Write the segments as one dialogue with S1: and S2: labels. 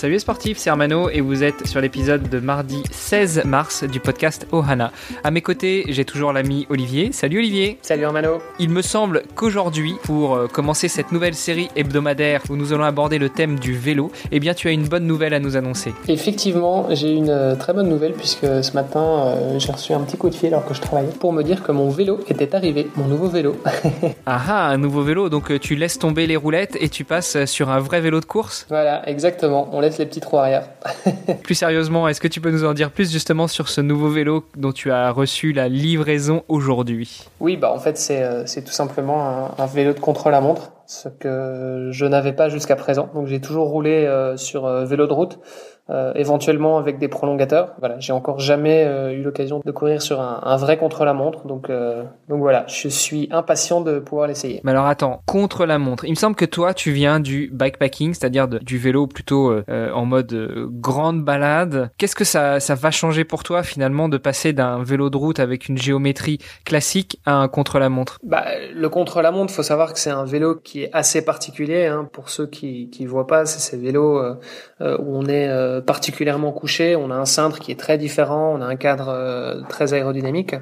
S1: Salut les sportifs, c'est Armano et vous êtes sur l'épisode de mardi 16 mars du podcast Ohana. À mes côtés, j'ai toujours l'ami Olivier. Salut Olivier.
S2: Salut Armano.
S1: Il me semble qu'aujourd'hui, pour euh, commencer cette nouvelle série hebdomadaire où nous allons aborder le thème du vélo, eh bien tu as une bonne nouvelle à nous annoncer.
S2: Effectivement, j'ai une euh, très bonne nouvelle puisque ce matin, euh, j'ai reçu un petit coup de fil alors que je travaillais pour me dire que mon vélo était arrivé, mon nouveau vélo.
S1: ah ah, un nouveau vélo, donc tu laisses tomber les roulettes et tu passes sur un vrai vélo de course?
S2: Voilà, exactement. On laisse les petits trous arrière.
S1: plus sérieusement, est-ce que tu peux nous en dire plus justement sur ce nouveau vélo dont tu as reçu la livraison aujourd'hui?
S2: Oui, bah en fait c'est euh, tout simplement un, vélo de contre-la-montre, ce que je n'avais pas jusqu'à présent. Donc j'ai toujours roulé euh, sur euh, vélo de route euh, éventuellement avec des prolongateurs. Voilà, j'ai encore jamais euh, eu l'occasion de courir sur un, un vrai contre-la-montre, donc euh, donc voilà, je suis impatient de pouvoir l'essayer.
S1: Mais alors attends, contre-la-montre. Il me semble que toi, tu viens du bikepacking, c'est-à-dire du vélo plutôt en mode grande balade. Qu'est-ce que ça ça va changer pour toi finalement de passer d'un vélo de route avec une géométrie classique à un contre-la-montre?
S2: Bah le contre-la-montre, faut savoir que c'est un vélo qui est assez particulier. Hein, pour ceux qui qui voient pas, c'est ces vélos où on est particulièrement couché. On a un cintre qui est très différent. On a un cadre euh, très aérodynamique.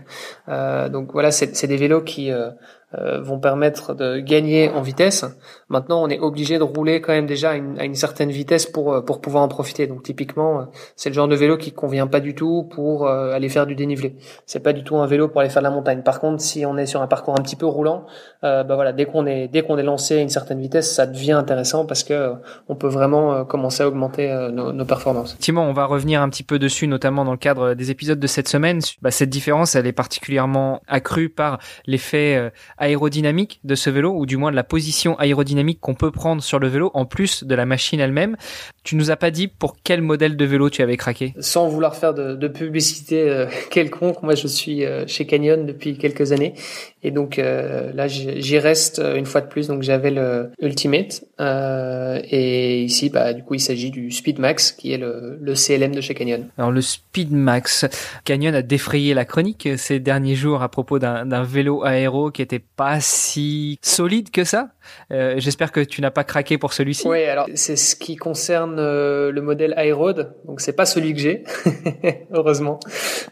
S2: Euh, donc voilà, c'est des vélos qui euh, vont permettre de gagner en vitesse. Maintenant, on est obligé de rouler quand même déjà à une, à une certaine vitesse pour euh, pour pouvoir en profiter. Donc typiquement, euh, c'est le genre de vélo qui convient pas du tout pour aller faire du dénivelé. C'est pas du tout un vélo pour aller faire de la montagne. Par contre, si on est sur un parcours un petit peu roulant, bah voilà, dès qu'on est dès qu'on est lancé à une certaine vitesse, ça devient intéressant parce que on peut vraiment commencer à augmenter nos, nos, performances.
S1: Effectivement, on va revenir un petit peu dessus, notamment dans le cadre des épisodes de cette semaine. Bah, cette différence, elle est particulièrement accrue par l'effet aérodynamique de ce vélo, ou du moins de la position aérodynamique qu'on peut prendre sur le vélo, en plus de la machine elle-même. Tu nous as pas dit pour quel modèle de vélo tu avais craqué
S2: Sans vouloir faire de, publicité euh, quelconque, moi je suis euh, chez Canyon depuis quelques années, et donc euh, là j'y reste une fois de plus, donc j'avais le Ultimate, et ici bah du coup il s'agit du Speed Max, qui est le, le CLM de chez Canyon.
S1: Alors le Speed Max, Canyon a défrayé la chronique ces derniers jours à propos d'un vélo aéro qui était pas si solide que ça? Euh, j'espère que tu n'as pas craqué pour celui-ci.
S2: Oui, alors c'est ce qui concerne euh, le modèle iRoad, donc c'est pas celui que j'ai, heureusement.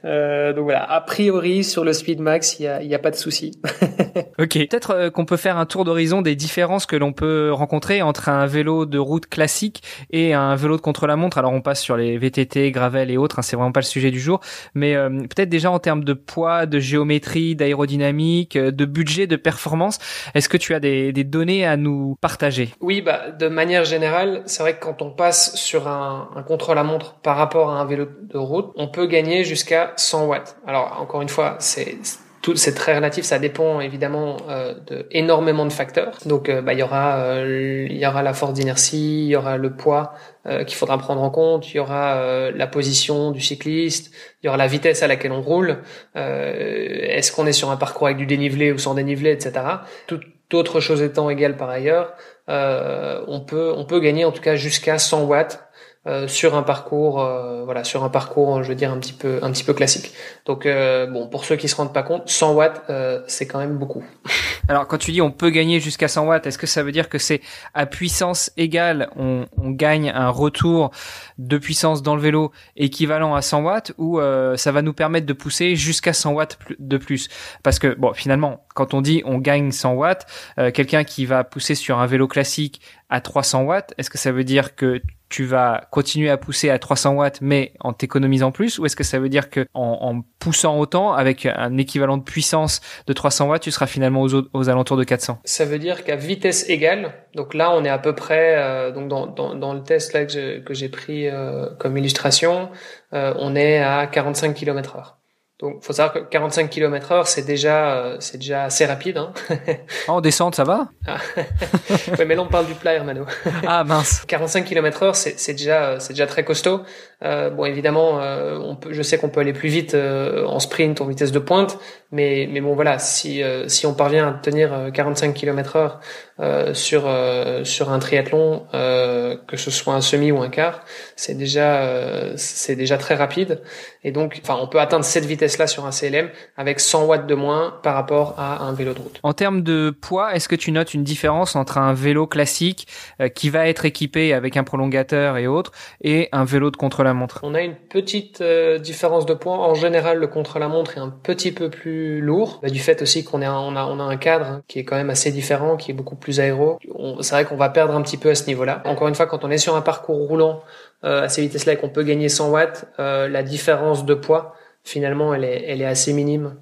S2: Euh, donc voilà, a priori sur le Speed Max, il y a, y a, pas de souci.
S1: ok, peut-être qu'on peut faire un tour d'horizon des différences que l'on peut rencontrer entre un vélo de route classique et un vélo de contre-la-montre. Alors on passe sur les VTT, gravel et autres, hein, c'est vraiment pas le sujet du jour, mais peut-être déjà en termes de poids, de géométrie, d'aérodynamique, de budget, de performance. Est-ce que tu as des, données à nous partager
S2: Oui, bah, de manière générale, c'est vrai que quand on passe sur un, un contre-la-montre par rapport à un vélo de route, on peut gagner jusqu'à 100 watts. Alors, encore une fois, c'est c'est très relatif, ça dépend évidemment euh, de énormément de facteurs. Donc euh, bah, il y aura euh, il y aura la force d'inertie, il y aura le poids euh, qu'il faudra prendre en compte, il y aura la position du cycliste, il y aura la vitesse à laquelle on roule, est-ce qu'on est sur un parcours avec du dénivelé ou sans dénivelé, etc. autre chose étant égale par ailleurs, on peut on peut gagner en tout cas jusqu'à 100 watts euh, sur un parcours euh, voilà sur un parcours je veux dire un petit peu un petit peu classique. Donc euh, bon pour ceux qui se rendent pas compte 100 watts c'est quand même beaucoup.
S1: Alors quand tu dis on peut gagner jusqu'à 100 watts est-ce que ça veut dire que c'est à puissance égale on, on, gagne un retour de puissance dans le vélo équivalent à 100 watts ou ça va nous permettre de pousser jusqu'à 100 watts de plus? Parce que bon finalement quand on dit on gagne 100 watts quelqu'un qui va pousser sur un vélo classique à 300 watts est-ce que ça veut dire que tu vas continuer à pousser à 300 watts mais en t'économisant plus ou est-ce que ça veut dire que en, poussant autant avec un équivalent de puissance de 300 watts tu seras finalement aux, aux alentours de 400
S2: Ça veut dire qu'à vitesse égale donc là on est à peu près euh, donc dans, dans, le test là que j'ai pris euh, comme illustration euh, on est à 45 km/h Donc, faut savoir que 45 km heure, c'est déjà, euh, c'est déjà assez rapide. Hein.
S1: Ah, en descente, ça va?
S2: Ah. mais là, on parle du plat, Hermano.
S1: ah mince.
S2: 45 km heure, c'est, c'est déjà, c'est déjà très costaud. Euh, bon, évidemment, euh, on peut, je sais qu'on peut aller plus vite euh, en sprint, en vitesse de pointe, mais, mais bon, voilà, si, si on parvient à tenir 45 km heure sur sur un triathlon, que ce soit un semi ou un quart, c'est déjà c'est déjà très rapide. Et donc, enfin, on peut atteindre cette vitesse-là sur un CLM avec 100 watts de moins par rapport à un vélo de route.
S1: En termes de poids, est-ce que tu notes une différence entre un vélo classique qui va être équipé avec un prolongateur et autres et un vélo de contre montre
S2: On a une petite euh, différence de poids. En général, le contre-la-montre est un petit peu plus lourd, bah, du fait aussi qu'on on a, on a un cadre qui est quand même assez différent, qui est beaucoup plus aéro. C'est vrai qu'on va perdre un petit peu à ce niveau-là. Encore une fois, quand on est sur un parcours roulant euh, à ces vitesses-là et qu'on peut gagner 100 watts, euh, la différence de poids, finalement, elle est, elle est assez minime.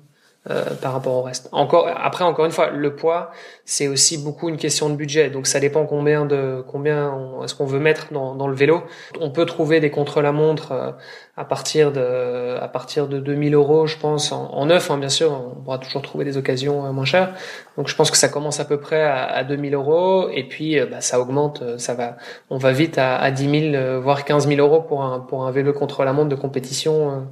S2: par rapport au reste. Encore après encore une fois, le poids c'est aussi beaucoup une question de budget. Donc ça dépend combien de combien est-ce qu'on veut mettre dans, dans le vélo. On peut trouver des contre-la-montre euh, à partir de à partir de 2000 euros, je pense, en, neuf. Hein, bien sûr, on pourra toujours trouver des occasions euh, moins chères. Donc je pense que ça commence à peu près à, à 2000 euros et puis euh, bah, ça augmente. Ça va, on va vite à, à 10 000 voire 15 000 euros pour un pour un vélo contre-la-montre de compétition.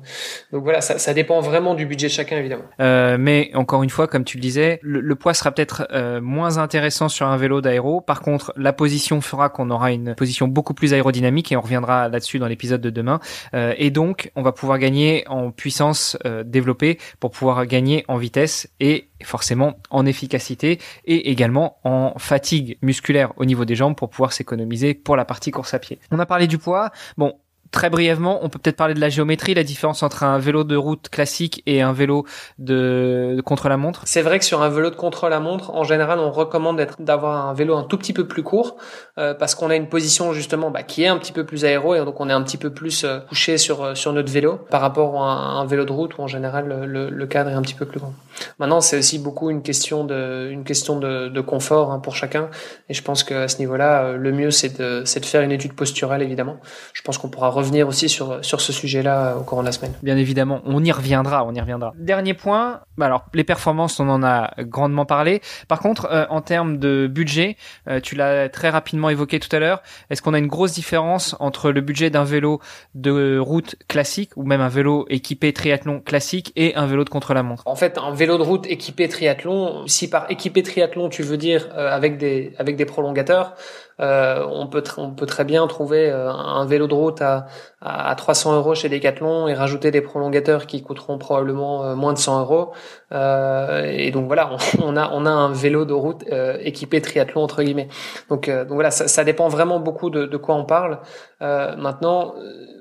S2: Donc voilà, ça, ça dépend vraiment du budget de chacun évidemment.
S1: Euh, mais encore une fois, comme tu le disais, le, le poids sera peut-être moins intéressant sur un vélo d'aéro. Par contre, la position fera qu'on aura une position beaucoup plus aérodynamique et on reviendra là-dessus dans l'épisode de demain. Euh, et donc, on va pouvoir gagner en puissance euh, développée pour pouvoir gagner en vitesse et forcément en efficacité et également en fatigue musculaire au niveau des jambes pour pouvoir s'économiser pour la partie course à pied. On a parlé du poids. Bon, très brièvement, on peut peut-être parler de la géométrie, la différence entre un vélo de route classique et un vélo de, contre-la-montre.
S2: C'est vrai que sur un vélo de contre-la-montre, en général, on recommande d'avoir un vélo un tout petit peu plus court euh, parce qu'on a une position justement bah, qui est un petit peu plus aéro et donc on est un petit peu plus euh, couché sur euh, sur notre vélo par rapport à un, vélo de route où en général le, le, cadre est un petit peu plus grand. Maintenant, c'est aussi beaucoup une question de une question de, de confort hein, pour chacun et je pense qu'à ce niveau-là, le mieux c'est de c'est de faire une étude posturale évidemment. Je pense qu'on pourra revenir aussi sur, sur ce sujet-là au cours de la semaine.
S1: Bien évidemment, on y reviendra, on y reviendra. Dernier point, bah alors les performances, on en a grandement parlé. Par contre, euh, en termes de budget, euh, tu l'as très rapidement évoqué tout à l'heure, est-ce qu'on a une grosse différence entre le budget d'un vélo de route classique ou même un vélo équipé triathlon classique et un vélo de contre-la-montre?
S2: En fait, un vélo de route équipé triathlon, si par équipé triathlon tu veux dire euh, avec des avec des prolongateurs, euh, on peut on peut très bien trouver euh, un vélo de route à, à 300 euros chez Decathlon et rajouter des prolongateurs qui coûteront probablement euh, moins de 100 euros. et donc voilà, on, a on a un vélo de route équipé triathlon entre guillemets. Donc donc voilà, ça, ça dépend vraiment beaucoup de, de quoi on parle. maintenant,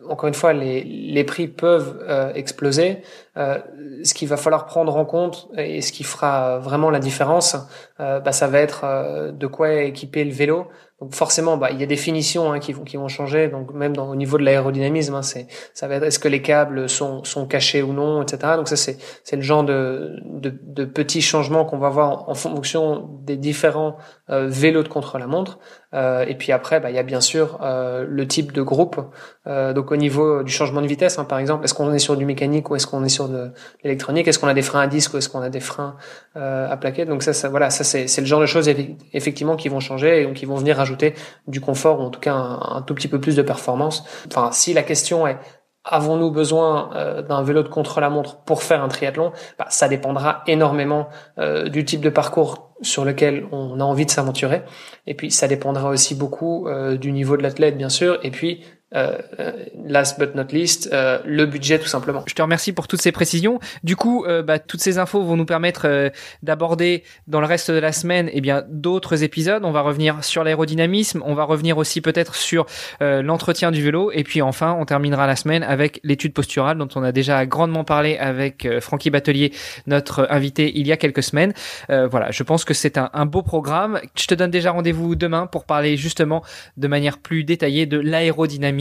S2: encore une fois, les les prix peuvent exploser. ce qu'il va falloir prendre en compte et ce qui fera vraiment la différence, bah, ça va être de quoi équiper le vélo. Donc forcément, bah, il y a des finitions hein, qui vont qui vont changer. Donc même au niveau de l'aérodynamisme, hein, c'est ça va être est-ce que les câbles sont sont cachés ou non, etc. Donc ça c'est c'est le genre de, de, de petits changements qu'on va voir en fonction des différents euh, vélos de contre-la-montre. Euh, et puis après, bah, il y a bien sûr euh, le type de groupe. Euh, donc au niveau du changement de vitesse, hein, par exemple, est-ce qu'on est sur du mécanique ou est-ce qu'on est sur de l'électronique? Est-ce qu'on a des freins à disque ou est-ce qu'on a des freins à plaquettes? Donc ça, ça, voilà, ça c'est, le genre de choses effectivement qui vont changer et donc qui vont venir rajouter du confort ou en tout cas un, un tout petit peu plus de performance. Enfin, si la question est Avons-nous besoin euh, d'un vélo de contre-la-montre pour faire un triathlon? Bah, Ça dépendra énormément euh, du type de parcours sur lequel on a envie de s'aventurer. Et puis ça dépendra aussi beaucoup euh, du niveau de l'athlète, bien sûr, et puis euh, last but not least, euh, le budget tout simplement.
S1: Je te remercie pour toutes ces précisions. Du coup, euh, bah, toutes ces infos vont nous permettre euh, d'aborder dans le reste de la semaine eh bien d'autres épisodes. On va revenir sur l'aérodynamisme, on va revenir aussi peut-être sur l'entretien du vélo, et puis enfin, on terminera la semaine avec l'étude posturale dont on a déjà grandement parlé avec Francky Batelier, notre invité il y a quelques semaines. voilà, je pense que c'est un beau programme. Je te donne déjà rendez-vous demain pour parler justement de manière plus détaillée de l'aérodynamisme